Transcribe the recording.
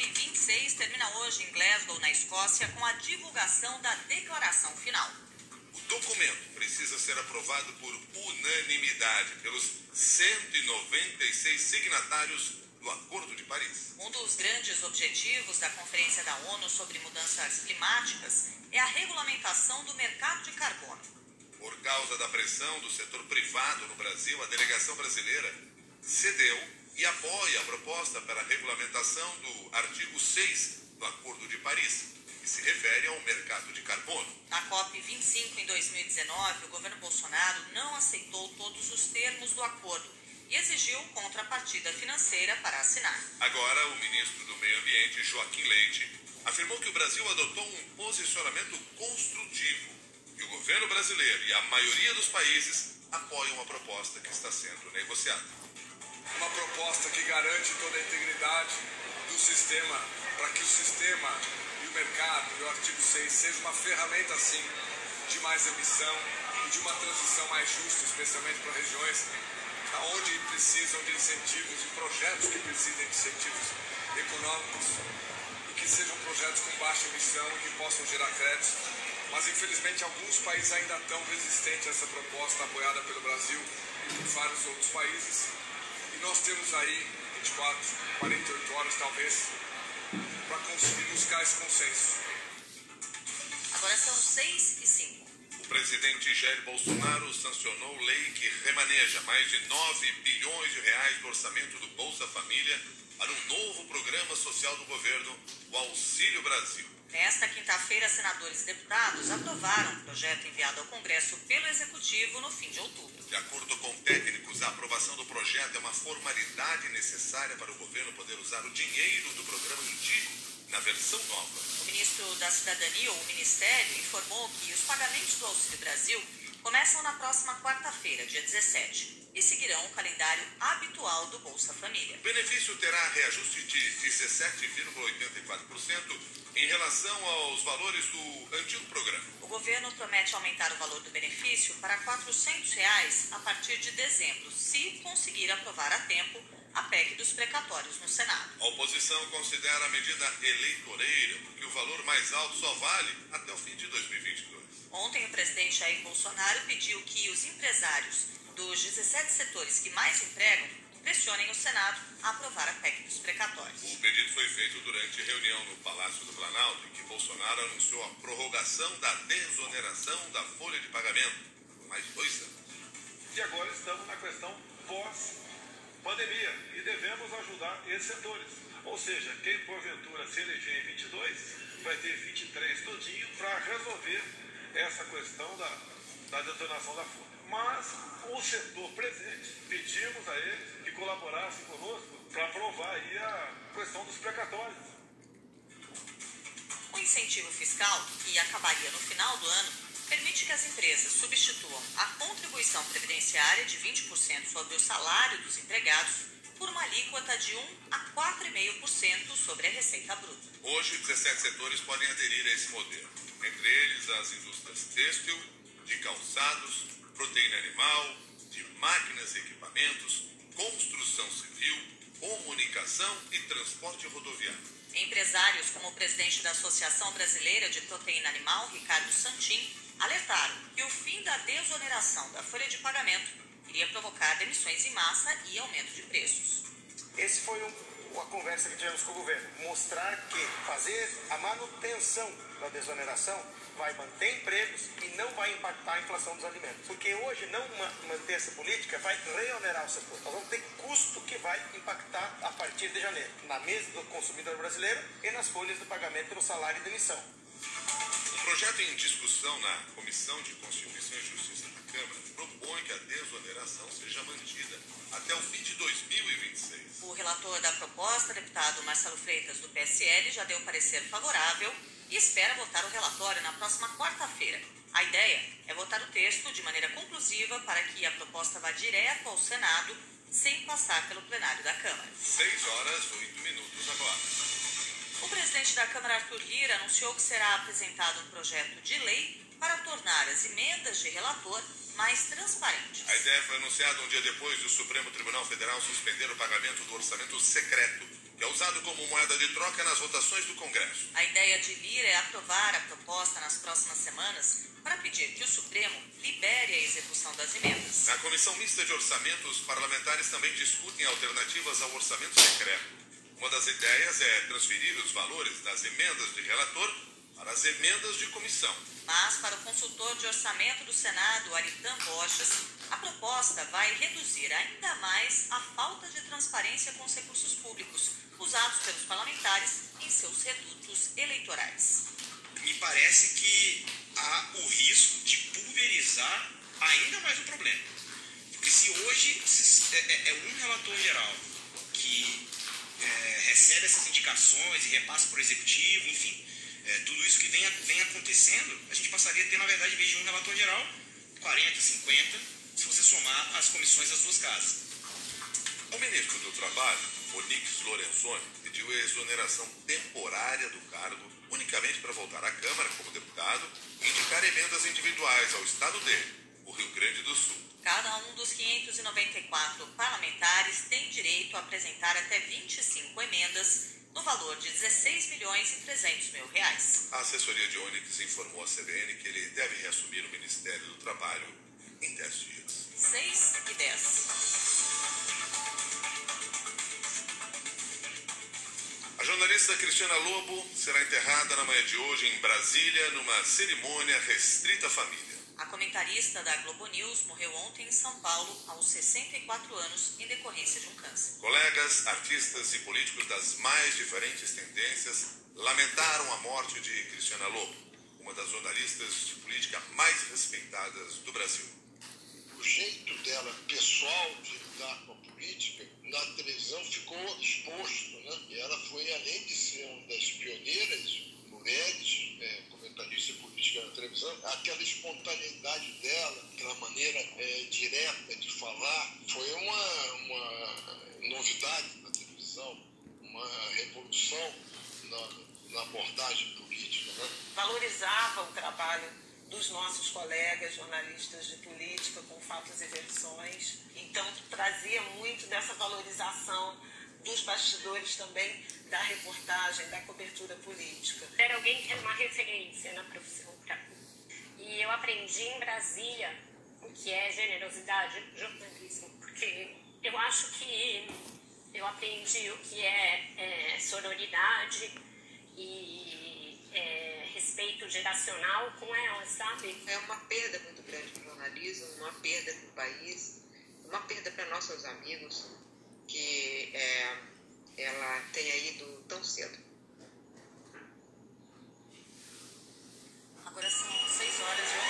COP26 termina hoje em Glasgow, na Escócia, com a divulgação da declaração final. O documento precisa ser aprovado por unanimidade pelos 196 signatários do Acordo de Paris. Um dos grandes objetivos da Conferência da ONU sobre Mudanças Climáticas é a regulamentação do mercado de carbono. Por causa da pressão do setor privado no Brasil, a delegação brasileira cedeu e apoia a proposta para a regulamentação do artigo 6 do Acordo de Paris, que se refere ao mercado de carbono. Na COP25 em 2019, o governo Bolsonaro não aceitou todos os termos do acordo e exigiu contrapartida financeira para assinar. Agora, o ministro do Meio Ambiente, Joaquim Leite, afirmou que o Brasil adotou um posicionamento construtivo e o governo brasileiro e a maioria dos países apoiam a proposta que está sendo negociada. Uma proposta que garante toda a integridade do sistema, para que o sistema e o mercado e o artigo 6 seja uma ferramenta, sim, de mais emissão e de uma transição mais justa, especialmente para regiões onde precisam de incentivos e projetos que precisem de incentivos econômicos e que sejam projetos com baixa emissão e que possam gerar créditos. Mas infelizmente alguns países ainda estão resistentes a essa proposta apoiada pelo Brasil e por vários outros países. E nós temos aí 24, 48 horas talvez para conseguir buscar esse consenso. Agora são 6 e 5 presidente Jair Bolsonaro sancionou lei que remaneja mais de 9 bilhões de reais do orçamento do Bolsa Família para um novo programa social do governo, o Auxílio Brasil. Nesta quinta-feira, senadores e deputados aprovaram o projeto enviado ao Congresso pelo Executivo no fim de outubro. De acordo com técnicos, a aprovação do projeto é uma formalidade necessária para o governo poder usar o dinheiro do programa Indico na versão nova. O ministro da Cidadania, ou o Ministério, informou que os pagamentos do Auxílio Brasil começam na próxima quarta-feira, dia 17, e seguirão o calendário habitual do Bolsa Família. O benefício terá reajuste de 17,84% em relação aos valores do antigo programa. O governo promete aumentar o valor do benefício para 400 reais a partir de dezembro, se conseguir aprovar a tempo a PEC dos precatórios no Senado. A oposição considera a medida eleitoreira, porque o valor mais alto só vale até o fim de 2022. Ontem, o presidente Jair Bolsonaro pediu que os empresários dos 17 setores que mais empregam pressionem o Senado a aprovar a PEC dos precatórios. O pedido foi feito durante reunião no Palácio do Planalto, em que Bolsonaro anunciou a prorrogação da desoneração da folha de pagamento por mais dois anos. E agora estamos na questão pós pandemia e devemos ajudar esses setores. Ou seja, quem porventura se eleger em 22 vai ter 23 todinho para resolver essa questão da, da detonação da folha. Mas o setor presente, pedimos a eles que colaborassem conosco para aprovar aí a questão dos precatórios. O incentivo fiscal, que acabaria no final do ano, permite que as empresas substituam a contribuição previdenciária de 20% sobre o salário dos empregados por uma alíquota de 1 a 4,5% sobre a receita bruta. Hoje, 17 setores podem aderir a esse modelo, entre eles as indústrias têxtil, de calçados, proteína animal, de máquinas e equipamentos, construção civil, comunicação e transporte rodoviário. Empresários como o presidente da Associação Brasileira de Proteína Animal, Ricardo Santin, alertaram que o fim da desoneração da folha de pagamento iria provocar demissões em massa e aumento de preços. Esse foi um, uma conversa que tivemos com o governo, mostrar que fazer a manutenção da desoneração vai manter empregos e não vai impactar a inflação dos alimentos. Porque hoje não manter essa política vai reonerar o setor. Nós vamos ter custo que vai impactar a partir de janeiro, na mesa do consumidor brasileiro e nas folhas de pagamento no salário de emissão projeto em discussão na Comissão de Constituição e Justiça da Câmara propõe que a desoneração seja mantida até o fim de 2026. O relator da proposta, deputado Marcelo Freitas, do PSL, já deu parecer favorável e espera votar o relatório na próxima quarta-feira. A ideia é votar o texto de maneira conclusiva para que a proposta vá direto ao Senado sem passar pelo plenário da Câmara. 6 horas, 8 minutos agora. O presidente da Câmara, Arthur Lira, anunciou que será apresentado um projeto de lei para tornar as emendas de relator mais transparentes. A ideia foi anunciada um dia depois do Supremo Tribunal Federal suspender o pagamento do orçamento secreto, que é usado como moeda de troca nas votações do Congresso. A ideia de Lira é aprovar a proposta nas próximas semanas para pedir que o Supremo libere a execução das emendas. Na Comissão Mista de Orçamento, os parlamentares também discutem alternativas ao orçamento secreto. Uma das ideias é transferir os valores das emendas de relator para as emendas de comissão. Mas, para o consultor de orçamento do Senado, Aritan Borges, a proposta vai reduzir ainda mais a falta de transparência com os recursos públicos usados pelos parlamentares em seus redutos eleitorais. Me parece que há o risco de pulverizar ainda mais o problema. Porque se hoje se, é, é, é um relator geral que recebe essas indicações e repassa para o executivo, enfim, é, tudo isso que vem, vem acontecendo, a gente passaria a ter, na verdade, em vez de um relator geral, 40, 50, se você somar as comissões das duas casas. O ministro do Trabalho, Onix Lorenzoni, pediu a exoneração temporária do cargo unicamente para voltar à Câmara como deputado e indicar emendas individuais ao estado dele, o Rio Grande do Sul. Cada um dos 594 parlamentares tem direito a apresentar até 25 emendas no valor de 16 milhões e 300 mil reais. A assessoria de Onyx informou à CBN que ele deve reassumir o Ministério do Trabalho em 10 dias. 6 e 10. A jornalista Cristiana Lobo será enterrada na manhã de hoje em Brasília, numa cerimônia restrita à família. A comentarista da Globo News morreu ontem em São Paulo, aos 64 anos, em decorrência de um câncer. Colegas, artistas e políticos das mais diferentes tendências lamentaram a morte de Cristiana Lobo, uma das jornalistas de política mais respeitadas do Brasil. O jeito dela pessoal de lidar com a política na televisão ficou exposto, né? E ela foi, além de ser uma das pioneiras, mulheres, é, comentarista política na aquela espontaneidade dela, aquela maneira é, direta de falar, foi uma, uma novidade na televisão, uma revolução na, na abordagem política. Né? Valorizava o trabalho dos nossos colegas jornalistas de política com fatos e versões, então trazia muito dessa valorização dos bastidores também da reportagem, da cobertura política. Era alguém que era uma referência na profissão. E eu aprendi em Brasília o que é generosidade jornalismo, porque eu acho que eu aprendi o que é, é sororidade e é, respeito geracional com ela, sabe? É uma perda muito grande para o jornalismo, uma perda para o país, uma perda para nossos amigos que é, ela tenha ido tão cedo. agora são 6 horas de